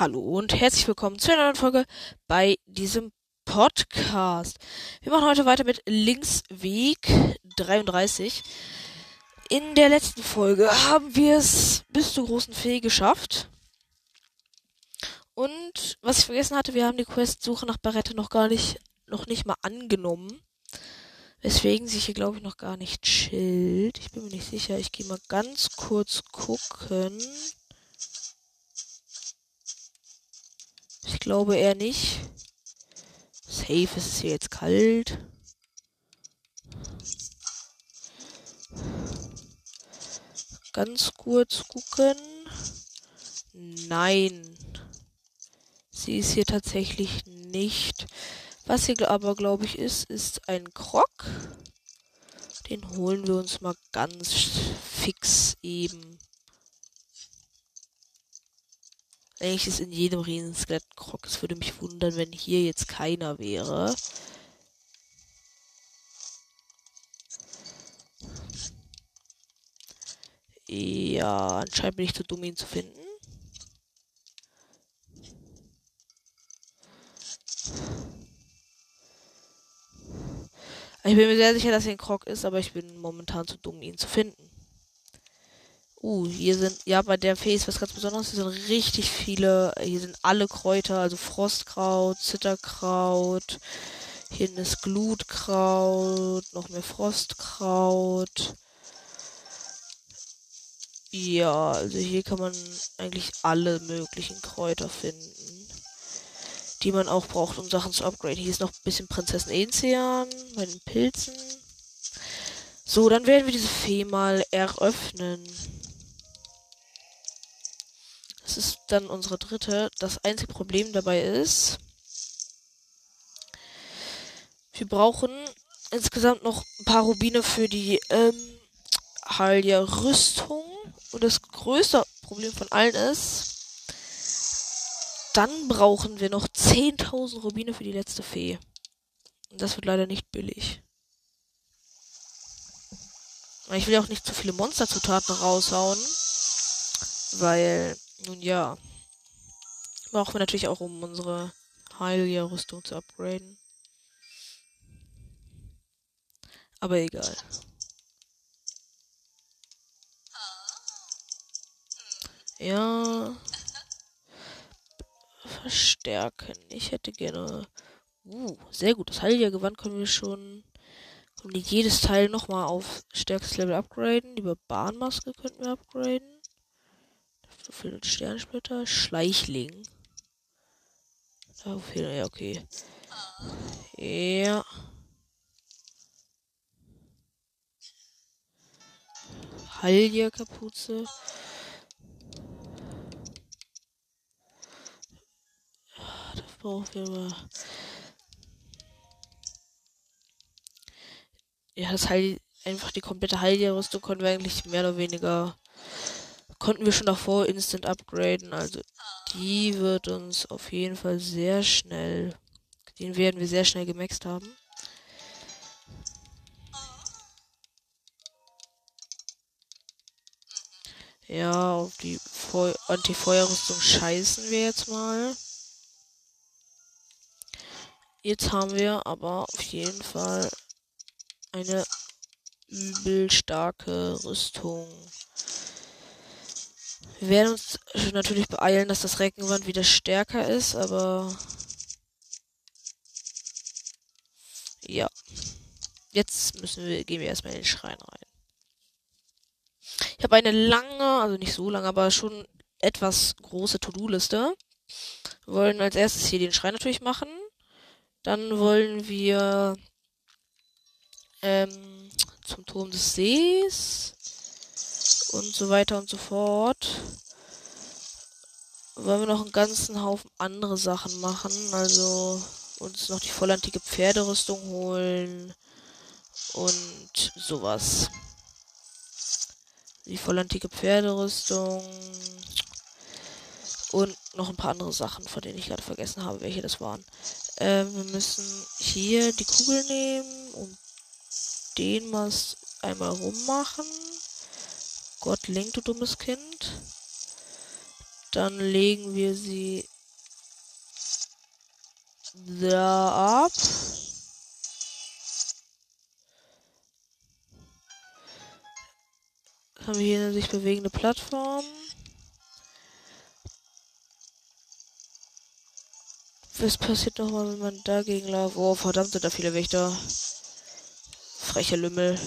Hallo und herzlich willkommen zu einer neuen Folge bei diesem Podcast. Wir machen heute weiter mit Linksweg 33. In der letzten Folge haben wir es bis zur großen Fee geschafft. Und was ich vergessen hatte, wir haben die Quest-Suche nach Barrette noch gar nicht, noch nicht mal angenommen. Weswegen sich hier, glaube ich, noch gar nicht chillt. Ich bin mir nicht sicher. Ich gehe mal ganz kurz gucken. Ich glaube eher nicht. Safe ist es hier jetzt kalt. Ganz kurz gucken. Nein. Sie ist hier tatsächlich nicht. Was hier aber, glaube ich, ist, ist ein Krog. Den holen wir uns mal ganz fix eben. Eigentlich ist in jedem Riesenskelett Krog. Es würde mich wundern, wenn hier jetzt keiner wäre. Ja, anscheinend bin ich zu dumm, ihn zu finden. Ich bin mir sehr sicher, dass er ein Krog ist, aber ich bin momentan zu dumm, ihn zu finden. Uh, hier sind, ja, bei der Fee ist was ganz Besonderes. Hier sind richtig viele, hier sind alle Kräuter, also Frostkraut, Zitterkraut. Hier ist Glutkraut, noch mehr Frostkraut. Ja, also hier kann man eigentlich alle möglichen Kräuter finden, die man auch braucht, um Sachen zu upgraden. Hier ist noch ein bisschen Prinzessin Enzian bei den Pilzen. So, dann werden wir diese Fee mal eröffnen. Das ist dann unsere dritte. Das einzige Problem dabei ist, wir brauchen insgesamt noch ein paar Rubine für die ähm, Halia Rüstung. Und das größte Problem von allen ist, dann brauchen wir noch 10.000 Rubine für die letzte Fee. Und das wird leider nicht billig. Ich will auch nicht zu viele Monsterzutaten raushauen. Weil nun ja. Brauchen wir natürlich auch, um unsere Heilige-Rüstung zu upgraden. Aber egal. Ja. Verstärken. Ich hätte gerne. Uh, sehr gut. Das Heilige-Gewand können wir schon. Können wir jedes Teil nochmal auf stärkstes Level upgraden. Die Bahnmaske könnten wir upgraden. So viel Sternsplitter. Schleichling. Ja okay. Ja. Halja-Kapuze. Das brauchen wir mal. Ja, das Heil einfach die komplette Heilja-Rüstung können wir eigentlich mehr oder weniger konnten wir schon davor instant upgraden. Also die wird uns auf jeden Fall sehr schnell, den werden wir sehr schnell gemaxt haben. Ja, auf die Anti-Feuerrüstung scheißen wir jetzt mal. Jetzt haben wir aber auf jeden Fall eine übel starke Rüstung. Wir werden uns natürlich beeilen, dass das Reckenwand wieder stärker ist, aber ja. Jetzt müssen wir, gehen wir erstmal in den Schrein rein. Ich habe eine lange, also nicht so lange, aber schon etwas große To-Do-Liste. Wir wollen als erstes hier den Schrein natürlich machen. Dann wollen wir ähm, zum Turm des Sees und so weiter und so fort. Wollen wir noch einen ganzen Haufen andere Sachen machen. Also uns noch die vollantike Pferderüstung holen und sowas. Die vollantike Pferderüstung und noch ein paar andere Sachen, von denen ich gerade vergessen habe, welche das waren. Ähm, wir müssen hier die Kugel nehmen und den mal einmal rummachen. Gott lenk, du dummes Kind. Dann legen wir sie da ab. Haben wir hier eine sich bewegende Plattform. Was passiert nochmal, wenn man dagegen läuft? Oh, verdammt, sind da viele Wächter. Freche Lümmel.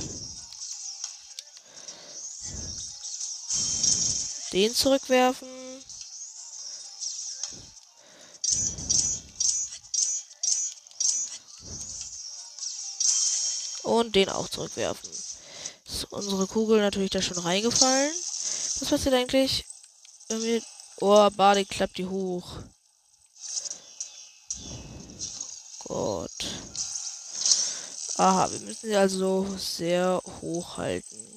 Den zurückwerfen. Und den auch zurückwerfen. Ist unsere Kugel natürlich da schon reingefallen. Was passiert eigentlich? Irgendwie. Oh, Bade klappt die hoch. Gott. Aha, wir müssen sie also sehr hoch halten.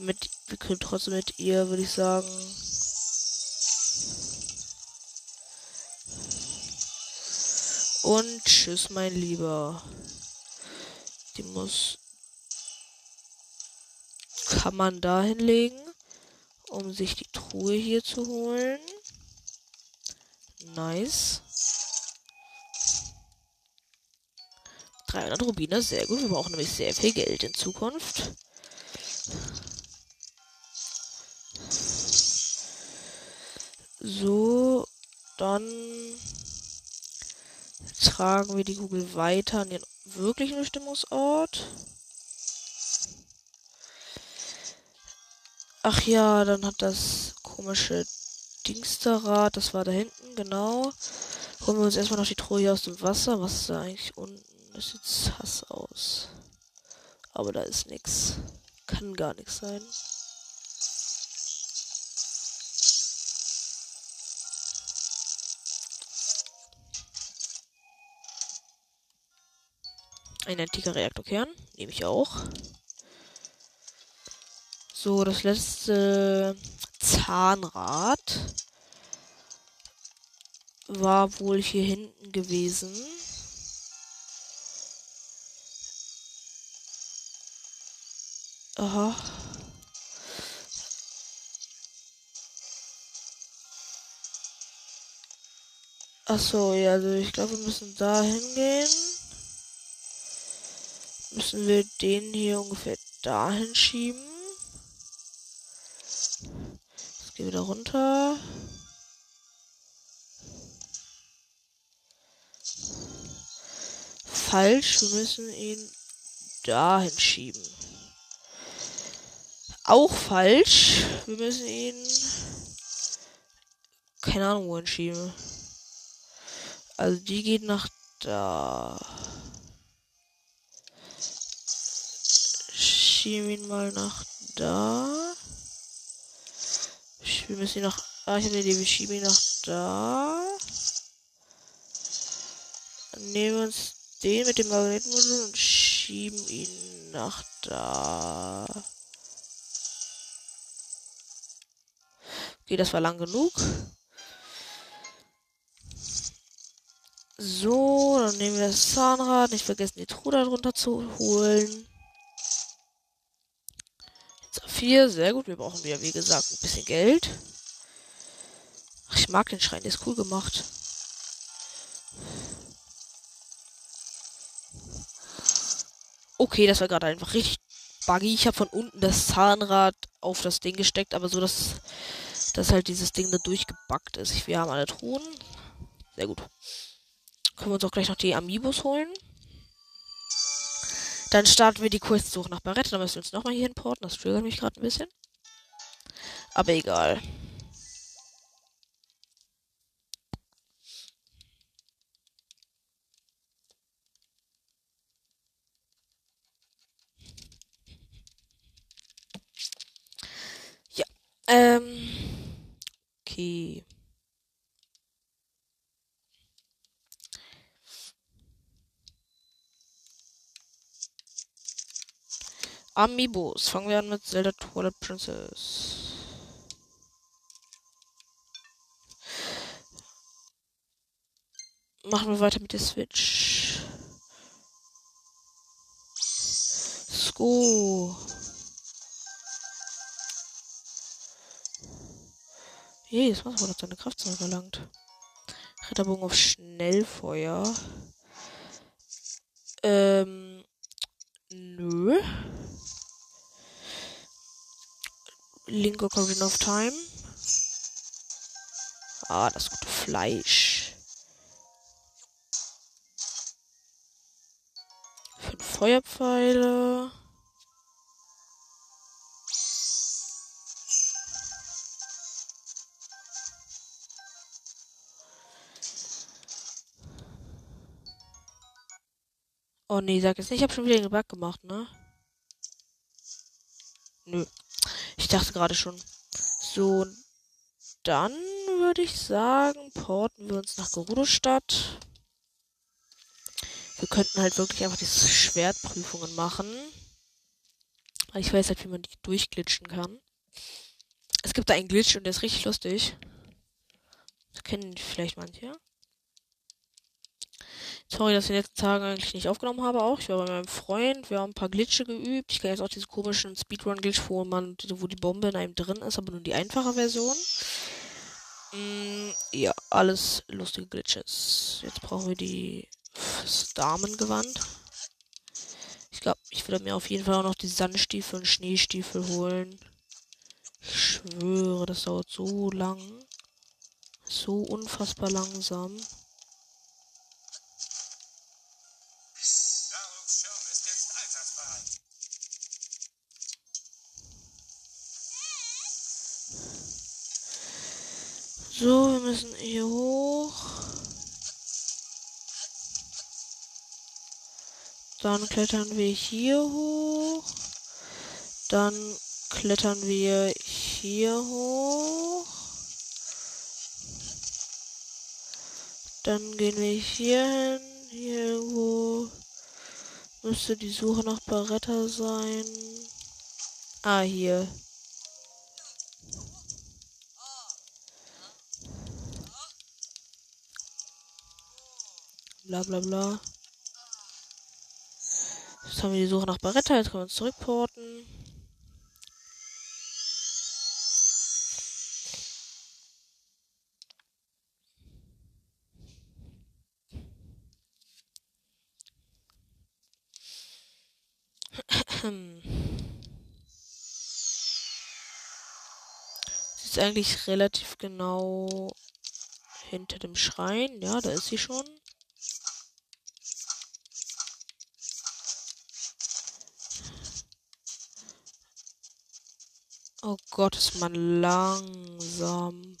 Mit, wir können trotzdem mit ihr, würde ich sagen. Und tschüss, mein Lieber. Die muss. Kann man da hinlegen, um sich die Truhe hier zu holen. Nice. 300 Rubine, sehr gut. Wir brauchen nämlich sehr viel Geld in Zukunft. So, dann tragen wir die Kugel weiter an den wirklichen Bestimmungsort. Ach ja, dann hat das komische Dingsterrad, das war da hinten, genau. Holen wir uns erstmal noch die hier aus dem Wasser. Was ist da eigentlich unten? Das sieht Hass aus. Aber da ist nichts. Kann gar nichts sein. Ein antiker Reaktorkern. Nehme ich auch. So, das letzte Zahnrad war wohl hier hinten gewesen. Aha. Achso, ja, also ich glaube, wir müssen da hingehen. Müssen wir den hier ungefähr dahin schieben. Jetzt gehen wir wieder runter. Falsch, wir müssen ihn dahin schieben auch falsch. Wir müssen ihn. Keine Ahnung, wohin schieben. Also die geht nach da. Schieben ihn mal nach da. Wir müssen ihn nach. Ah, ich habe eine Idee. Wir schieben ihn nach da. Nehmen wir uns den mit dem Magnetmodul und schieben ihn nach da. Okay, das war lang genug. So, dann nehmen wir das Zahnrad. Nicht vergessen, die Truhe darunter zu holen. Jetzt auf 4, sehr gut. Wir brauchen wieder, wie gesagt, ein bisschen Geld. Ach, ich mag den Schrein, der ist cool gemacht. Okay, das war gerade einfach richtig buggy. Ich habe von unten das Zahnrad auf das Ding gesteckt, aber so, dass dass halt dieses Ding da durchgebackt ist. Wir haben alle Truhen. Sehr gut. Können wir uns auch gleich noch die Amiibos holen. Dann starten wir die Questsuche nach Barrett. Dann müssen wir uns nochmal hier importen. Das triggert mich gerade ein bisschen. Aber egal. Ja. Ähm. Okay. Amiibos. Fangen wir an mit Zelda Twilight Princess. Machen wir weiter mit der Switch. Sko. Jedes Mal wurde seine Kraft zurückerlangt. Ritterbogen auf Schnellfeuer. Ähm. Nö. Linker Ocarina of Time. Ah, das gute Fleisch. Fünf Feuerpfeile. Oh nee, sag jetzt nicht, ich habe schon wieder einen Bug gemacht, ne? Nö. Ich dachte gerade schon. So, dann würde ich sagen, porten wir uns nach Gerudo-Stadt. Wir könnten halt wirklich einfach diese Schwertprüfungen machen. Ich weiß halt, wie man die durchglitschen kann. Es gibt da einen Glitch und der ist richtig lustig. Das kennen vielleicht manche. Sorry, dass ich in den letzten Tagen eigentlich nicht aufgenommen habe auch. Ich war bei meinem Freund, wir haben ein paar Glitche geübt. Ich kann jetzt auch diese komischen Speedrun-Glitch, wo man, wo die Bombe in einem drin ist, aber nur die einfache Version. Mm, ja, alles lustige Glitches. Jetzt brauchen wir die das Damengewand. Ich glaube, ich würde mir auf jeden Fall auch noch die Sandstiefel und Schneestiefel holen. Ich schwöre, das dauert so lang. So unfassbar langsam. So, wir müssen hier hoch. Dann klettern wir hier hoch. Dann klettern wir hier hoch. Dann gehen wir hier hin. Hier irgendwo müsste die Suche nach Baretta sein. Ah, hier. Bla bla bla. Jetzt haben wir die Suche nach Baretta. Jetzt können wir uns zurückporten. Ist eigentlich relativ genau hinter dem Schrein. Ja, da ist sie schon. Oh Gott, ist man langsam.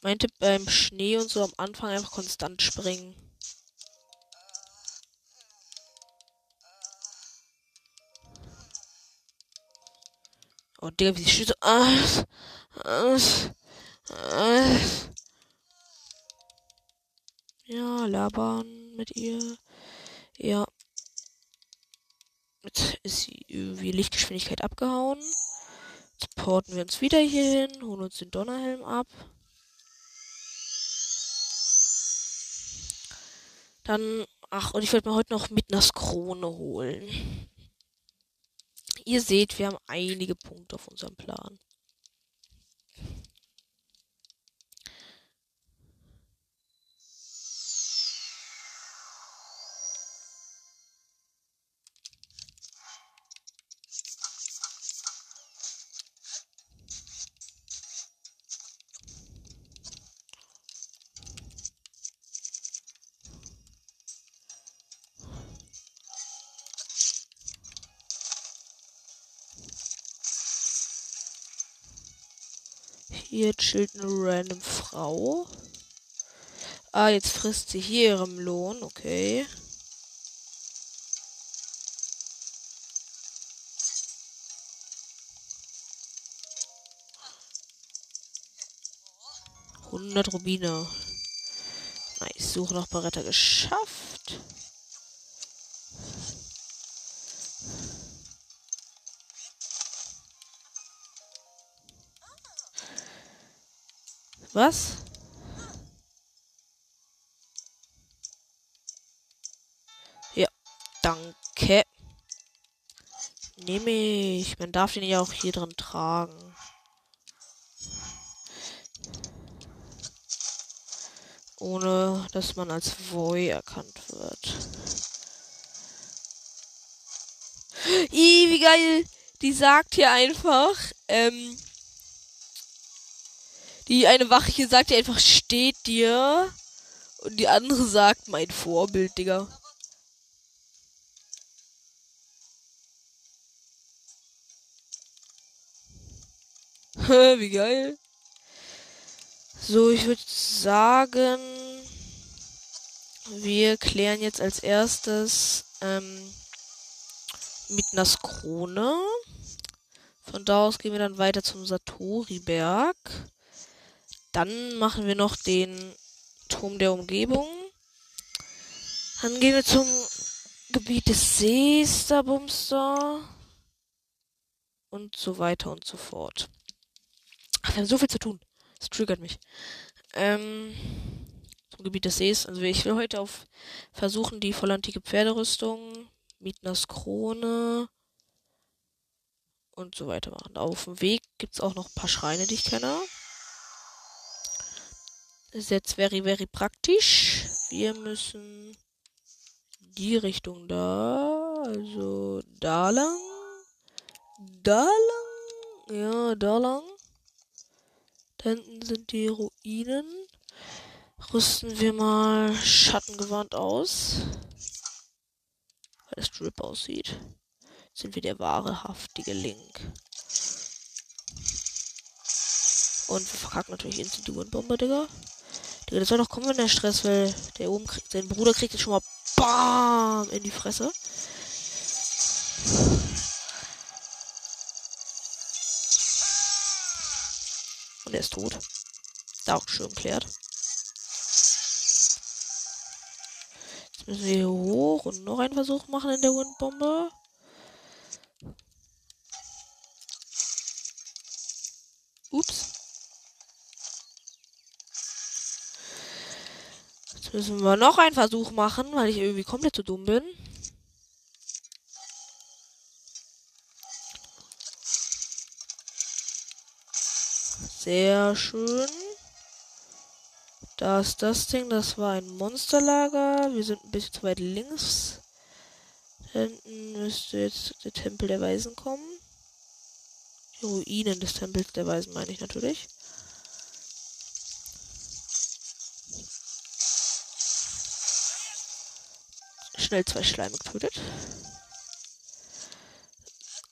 Meinte beim Schnee und so am Anfang einfach konstant springen. Oh, Digga, wie sie schießt. Ah, ah, ah. Ja, labern mit ihr. Ja. Jetzt ist sie irgendwie Lichtgeschwindigkeit abgehauen. Jetzt porten wir uns wieder hier hin, holen uns den Donnerhelm ab. Dann, ach, und ich werde mir heute noch Midnas Krone holen. Ihr seht, wir haben einige Punkte auf unserem Plan. Hier chillt eine random Frau. Ah, jetzt frisst sie hier ihren Lohn. Okay. Hundert Rubine. Nice. Suche nach Baretta geschafft. Was? Ja, danke. Nehme ich. Man darf den ja auch hier drin tragen. ohne dass man als Voy erkannt wird. Ih, wie geil! Die sagt hier einfach, ähm, die eine Wache sagt hier einfach, steht dir. Und die andere sagt, mein Vorbild, Digga. Wie geil. So, ich würde sagen, wir klären jetzt als erstes ähm, Mitners Krone. Von da aus gehen wir dann weiter zum Satori-Berg. Dann machen wir noch den Turm der Umgebung. Dann gehen wir zum Gebiet des Sees, da Bumster. Und so weiter und so fort. Ach, wir haben so viel zu tun. Das triggert mich. Ähm, zum Gebiet des Sees. Also ich will heute auf versuchen, die vollantike Pferderüstung, Mietners Krone und so weiter machen. Auf dem Weg gibt es auch noch ein paar Schreine, die ich kenne. Das ist jetzt very, very praktisch. Wir müssen die Richtung da. Also da lang. Da lang. Ja, da lang. Da hinten sind die Ruinen. Rüsten wir mal Schattengewandt aus. Weil das Drip aussieht. Sind wir der wahre, haftige Link. Und wir verkacken natürlich instant die Digga. Das soll doch kommen, wenn der Stress, weil der oben kriegt, sein Bruder kriegt jetzt schon mal BAM in die Fresse. Und er ist tot. Da auch schön klärt. Jetzt müssen wir hier hoch und noch einen Versuch machen in der Windbombe. Müssen wir noch einen Versuch machen, weil ich irgendwie komplett zu dumm bin. Sehr schön. Da ist das Ding, das war ein Monsterlager. Wir sind ein bisschen zu weit links. Da hinten müsste jetzt der Tempel der Weisen kommen. Die Ruinen des Tempels der Weisen meine ich natürlich. Schnell zwei Schleime getötet.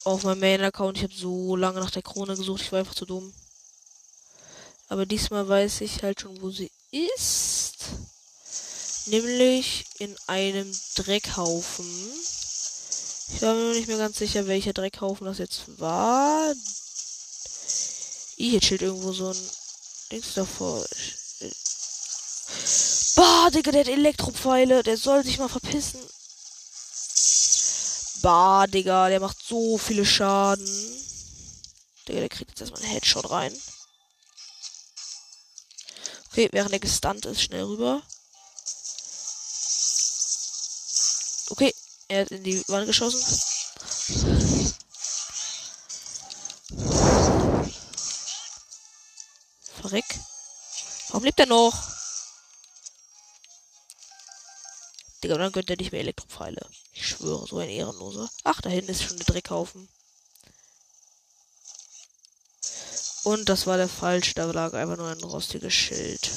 Auf meinem Main-Account, ich habe so lange nach der Krone gesucht, ich war einfach zu dumm. Aber diesmal weiß ich halt schon, wo sie ist. Nämlich in einem Dreckhaufen. Ich war mir nicht mehr ganz sicher, welcher Dreckhaufen das jetzt war. Ih, jetzt steht irgendwo so ein Dings davor. Bah, Digga, der hat Elektropfeile. Der soll sich mal verpissen. Bah, Digga, der macht so viele Schaden. Digga, der kriegt jetzt erstmal einen Headshot rein. Okay, während er gestunt ist, schnell rüber. Okay, er hat in die Wand geschossen. Verreck. Warum lebt er noch? Digga, dann gönnt er nicht mehr Elektropfeile. Ich schwöre, so ein Ehrenloser. Ach, da hinten ist schon der Dreckhaufen. Und das war der falsch, da lag einfach nur ein rostiges Schild.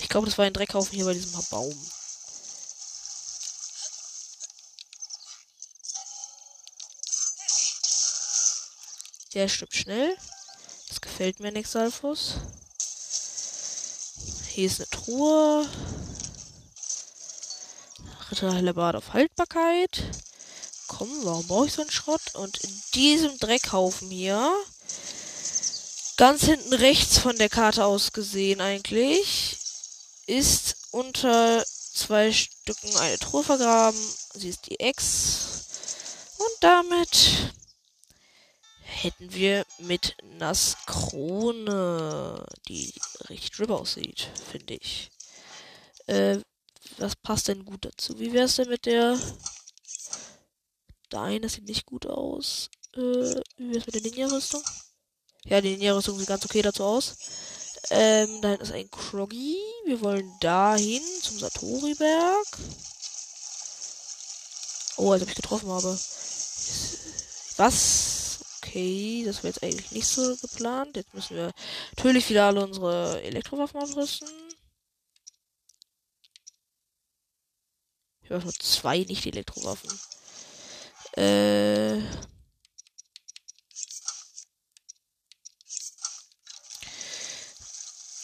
Ich glaube, das war ein Dreckhaufen hier bei diesem Baum. Der stirbt schnell. Das gefällt mir nichts, Alphus. Hier ist eine Truhe. Ritter Bad auf Haltbarkeit komm, warum brauche ich so einen Schrott? Und in diesem Dreckhaufen hier, ganz hinten rechts von der Karte aus gesehen eigentlich, ist unter zwei Stücken eine Truhe vergraben. Sie ist die Ex. Und damit hätten wir mit Nass Krone, die richtig drip aussieht, finde ich. Äh, was passt denn gut dazu? Wie wäre es denn mit der Nein, das sieht nicht gut aus. Äh, wie wär's mit der Ninja-Rüstung? Ja, die Ninja-Rüstung sieht ganz okay dazu aus. Ähm, da ist ein Kroggy. Wir wollen dahin zum Satoriberg. Oh, als ob ich getroffen habe. Was? Okay, das wäre jetzt eigentlich nicht so geplant. Jetzt müssen wir natürlich wieder alle unsere Elektrowaffen abrüsten. Ich habe nur zwei Nicht-Elektrowaffen. Äh.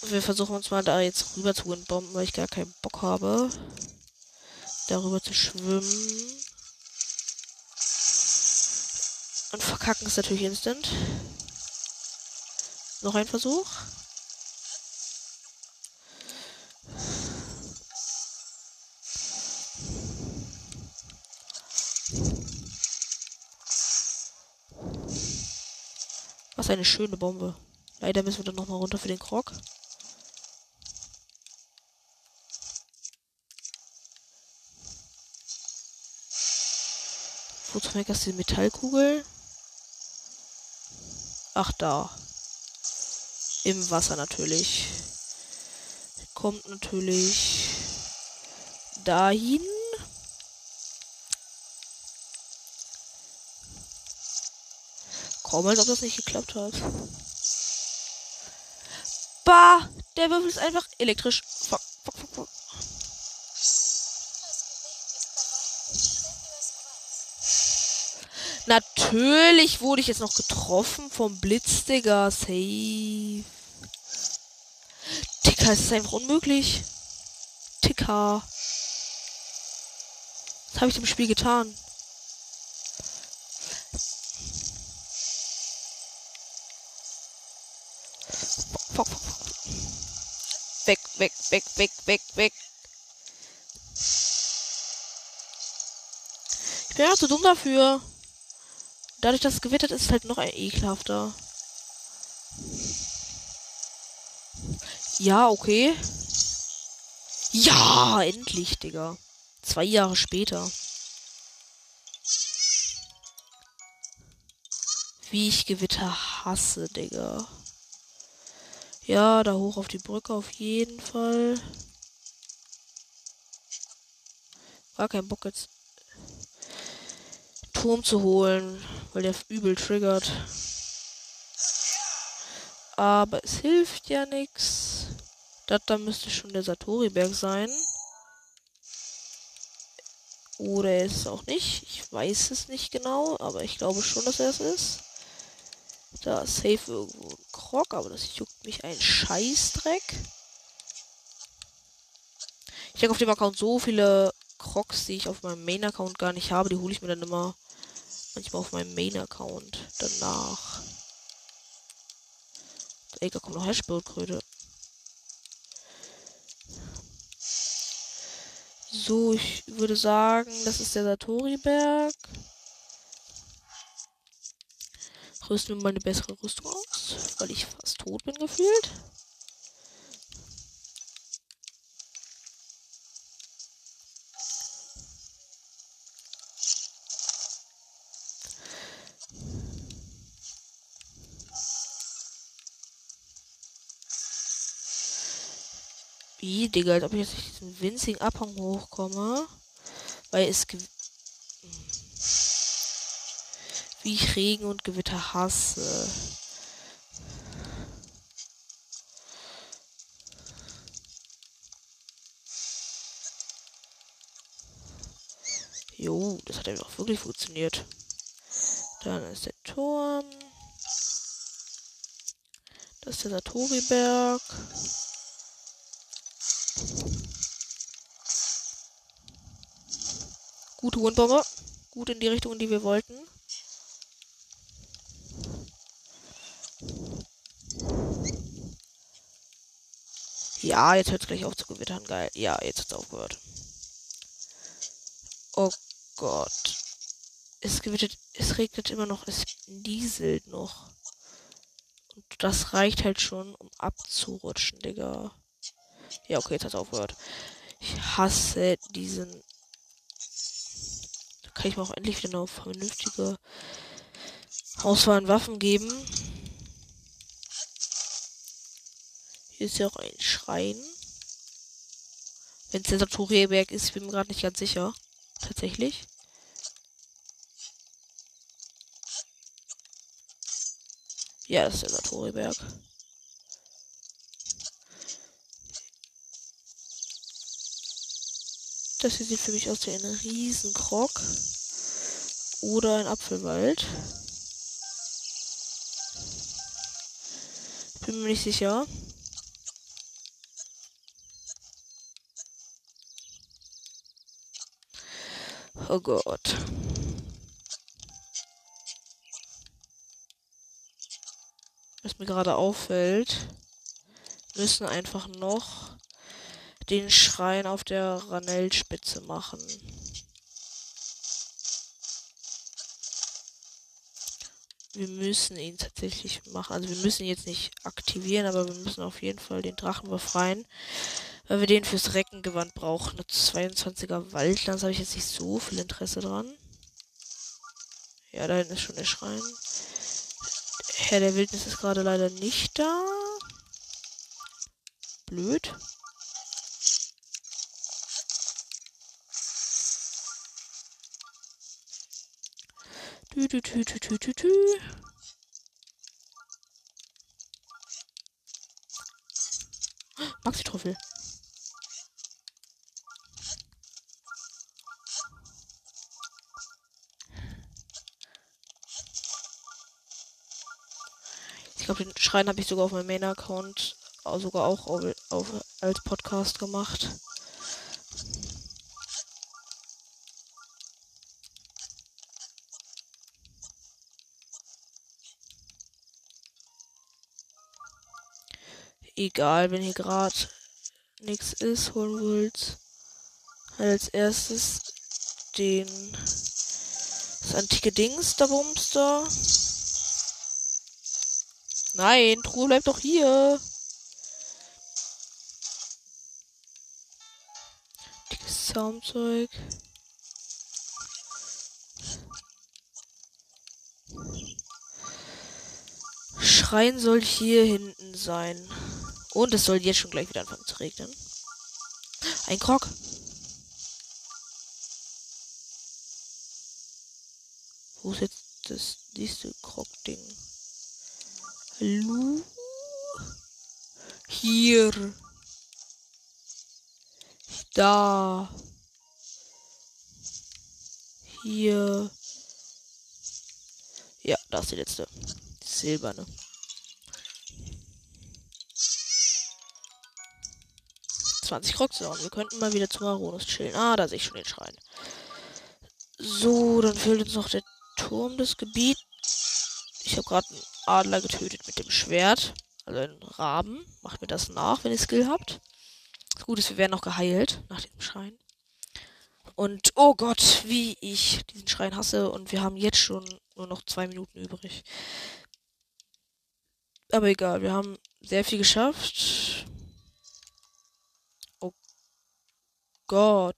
Wir versuchen uns mal da jetzt rüber zu entbomben, weil ich gar keinen Bock habe, darüber zu schwimmen. Und verkacken ist natürlich instant. Noch ein Versuch. Was eine schöne Bombe. Leider müssen wir dann nochmal runter für den Krog. Wozu zum ist die Metallkugel? Ach, da. Im Wasser natürlich. Kommt natürlich dahin. Kaum als ob das nicht geklappt hat. Bah, der Würfel ist einfach elektrisch. Natürlich wurde ich jetzt noch getroffen vom Blitz, Digga. Safe. Ticker, es ist einfach unmöglich. Ticker. Was habe ich dem Spiel getan? Fuck. Weg, weg, weg, weg, weg, weg. Ich bin ja zu dumm dafür. Dadurch, dass es gewittert ist, ist halt noch ein ekelhafter. Ja, okay. Ja, endlich, Digga. Zwei Jahre später. Wie ich Gewitter hasse, Digga. Ja, da hoch auf die Brücke auf jeden Fall. War kein Bock jetzt Turm zu holen, weil der übel triggert. Aber es hilft ja nichts. Das da müsste schon der Satoriberg sein. Oder ist es auch nicht. Ich weiß es nicht genau, aber ich glaube schon, dass er es ist. Da ist safe irgendwo ein Krog, aber das juckt mich ein Scheißdreck. Ich habe auf dem Account so viele Crocs, die ich auf meinem Main-Account gar nicht habe. Die hole ich mir dann immer manchmal auf meinem Main-Account danach. Ey, da kommt noch Hashbildkröte. So, ich würde sagen, das ist der Satori-Berg. Rüsten wir mal eine bessere Rüstung aus, weil ich fast tot bin gefühlt. Wie, Digga, ob ich jetzt nicht diesen winzigen Abhang hochkomme. Weil es. Wie ich Regen und Gewitter hasse. Jo, das hat ja auch wirklich funktioniert. Dann ist der Turm. Das ist der Satoriberg. Gute Wundbombe. Gut in die Richtung, in die wir wollten. Ja, jetzt hört es gleich auf zu gewittern. Geil. Ja, jetzt hat es aufgehört. Oh Gott. Es gewittert, es regnet immer noch, es nieselt noch. Und das reicht halt schon, um abzurutschen, Digga. Ja, okay, jetzt hat es aufgehört. Ich hasse diesen. Kann ich mir auch endlich wieder eine vernünftige Auswahl an Waffen geben. ist ja auch ein Schrein. Wenn es der Satoriberg ist, bin ich mir gerade nicht ganz sicher. Tatsächlich. Ja, das ist der Satoriberg. Das hier sieht für mich aus wie ein Riesenkrog. Oder ein Apfelwald. Bin mir nicht sicher. Oh Gott. Was mir gerade auffällt, müssen einfach noch den Schrein auf der Ranellspitze machen. Wir müssen ihn tatsächlich machen. Also wir müssen ihn jetzt nicht aktivieren, aber wir müssen auf jeden Fall den Drachen befreien. Weil wir den fürs Reckengewand brauchen. Eine 22er Waldlands habe ich jetzt nicht so viel Interesse dran. Ja, da hinten ist schon der Schrein. Herr der Wildnis ist gerade leider nicht da. Blöd. Tü, tü, tü, tü, tü, tü, tü. Maxi-Trüffel. Ich glaube, den Schrein habe ich sogar auf meinem Main-Account sogar auch auf, auf, als Podcast gemacht. Egal, wenn hier gerade nichts ist, holen wir uns halt als erstes den das antike Dings da Bumster. Nein, Truhe bleibt doch hier. Dickes Zaumzeug. Schrein soll hier hinten sein. Und es soll jetzt schon gleich wieder anfangen zu regnen. Ein Krog. Wo ist jetzt das nächste Krog-Ding? Hallo? Hier. Da. Hier. Ja, das ist die letzte. Silberne. Zwanzig Crocs Wir könnten mal wieder zu Maronus chillen. Ah, da sehe ich schon den Schrein. So, dann fehlt uns noch der Turm des Gebiets. Ich habe gerade einen Adler getötet mit dem Schwert. Also einen Raben. Macht mir das nach, wenn ihr Skill habt. Das Gute ist, wir werden noch geheilt nach diesem Schrein. Und oh Gott, wie ich diesen Schrein hasse. Und wir haben jetzt schon nur noch zwei Minuten übrig. Aber egal, wir haben sehr viel geschafft. Oh Gott.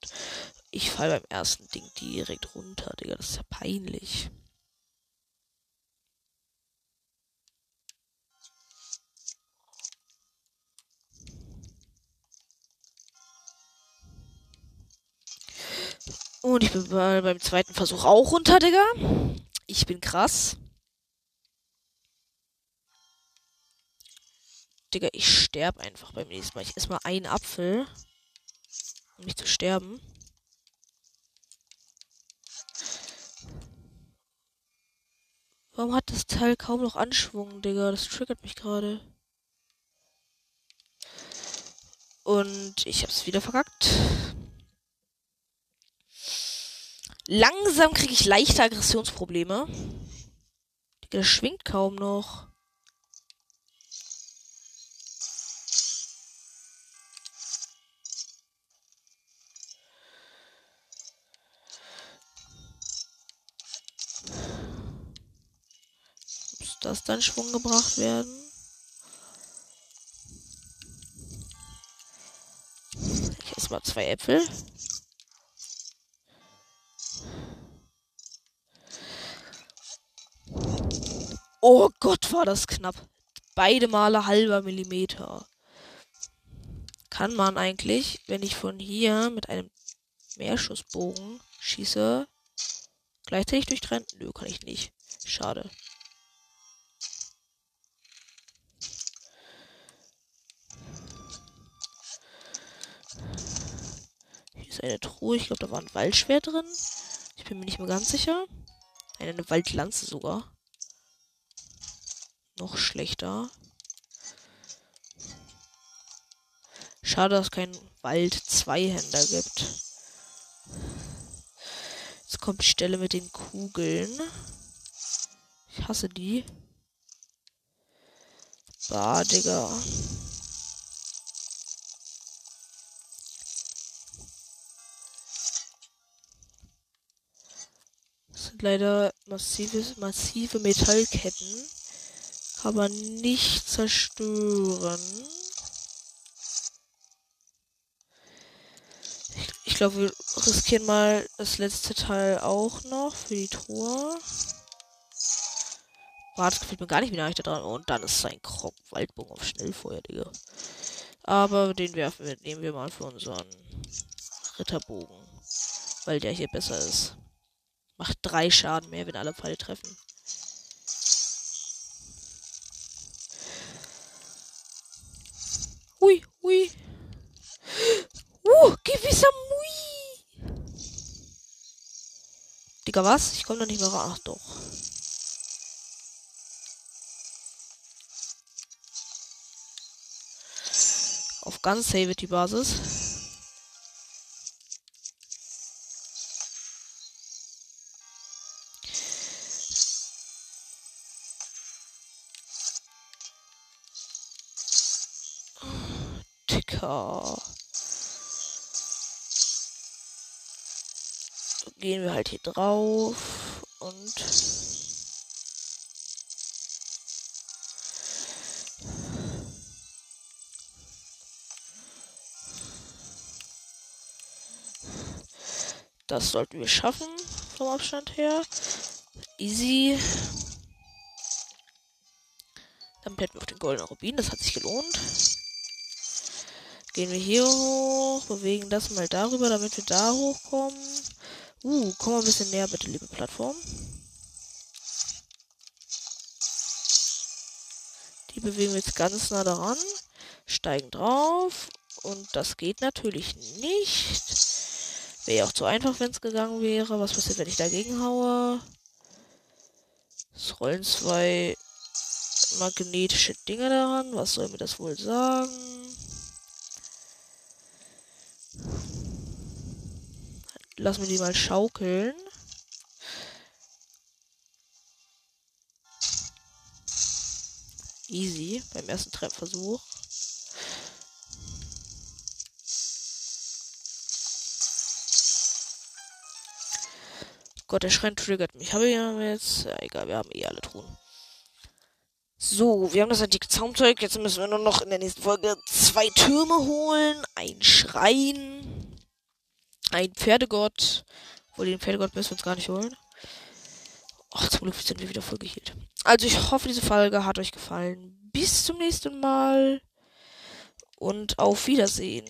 Ich fall beim ersten Ding direkt runter, Digga. Das ist ja peinlich. Und ich bin beim zweiten Versuch auch runter, Digga. Ich bin krass. Digga, ich sterbe einfach beim nächsten Mal. Ich esse mal einen Apfel, um nicht zu sterben. Warum hat das Teil kaum noch Anschwung, Digga? Das triggert mich gerade. Und ich hab's wieder verkackt. Langsam kriege ich leichte Aggressionsprobleme. Der schwingt kaum noch. Das dann Schwung gebracht werden? Ich esse mal zwei Äpfel. Oh Gott, war das knapp. Beide Male halber Millimeter. kann man eigentlich, wenn ich von hier mit einem Meerschussbogen schieße, gleichzeitig durchtrennen? Nö, kann ich nicht. Schade. Eine Truhe. Ich glaube, da war ein Waldschwert drin. Ich bin mir nicht mehr ganz sicher. Eine Waldlanze sogar. Noch schlechter. Schade, dass es keinen Wald-Zweihänder gibt. Jetzt kommt die Stelle mit den Kugeln. Ich hasse die. Bah, Digga. Leider massive, massive Metallketten. Man nicht zerstören. Ich, ich glaube, wir riskieren mal das letzte Teil auch noch für die Tour. Boah, das gefällt mir gar nicht, wie nah ich da dran. Und dann ist sein Krog Waldbogen auf Schnellfeuer, Digga. Aber den werfen wir, nehmen wir mal für unseren Ritterbogen. Weil der hier besser ist. Macht drei Schaden mehr, wenn alle Pfeile treffen. Hui, hui. Uh, gewisser Mui. Digga, was? Ich komme da nicht mehr raus. Ach doch. Auf ganz Savity Basis. Gehen wir halt hier drauf und Das sollten wir schaffen vom Abstand her. Easy. Damit hätten wir auf den goldenen Rubin. Das hat sich gelohnt. Gehen wir hier hoch, bewegen das mal darüber, damit wir da hochkommen. Uh, komm mal ein bisschen näher, bitte, liebe Plattform. Die bewegen wir jetzt ganz nah daran, steigen drauf und das geht natürlich nicht. Wäre ja auch zu einfach, wenn es gegangen wäre. Was passiert, wenn ich dagegen haue? Es rollen zwei magnetische Dinge daran. Was soll mir das wohl sagen? Lassen wir die mal schaukeln. Easy beim ersten Treffversuch. Gott, der Schrein triggert mich. Habe ich jetzt. Ja, egal, wir haben eh alle Truhen. So, wir haben das antike Zaumzeug. Jetzt müssen wir nur noch in der nächsten Folge zwei Türme holen. Ein Schrein. Ein Pferdegott. Wohl den Pferdegott müssen wir uns gar nicht holen. Ach, zum Glück sind wir wieder voll geheilt. Also ich hoffe, diese Folge hat euch gefallen. Bis zum nächsten Mal. Und auf Wiedersehen.